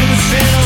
to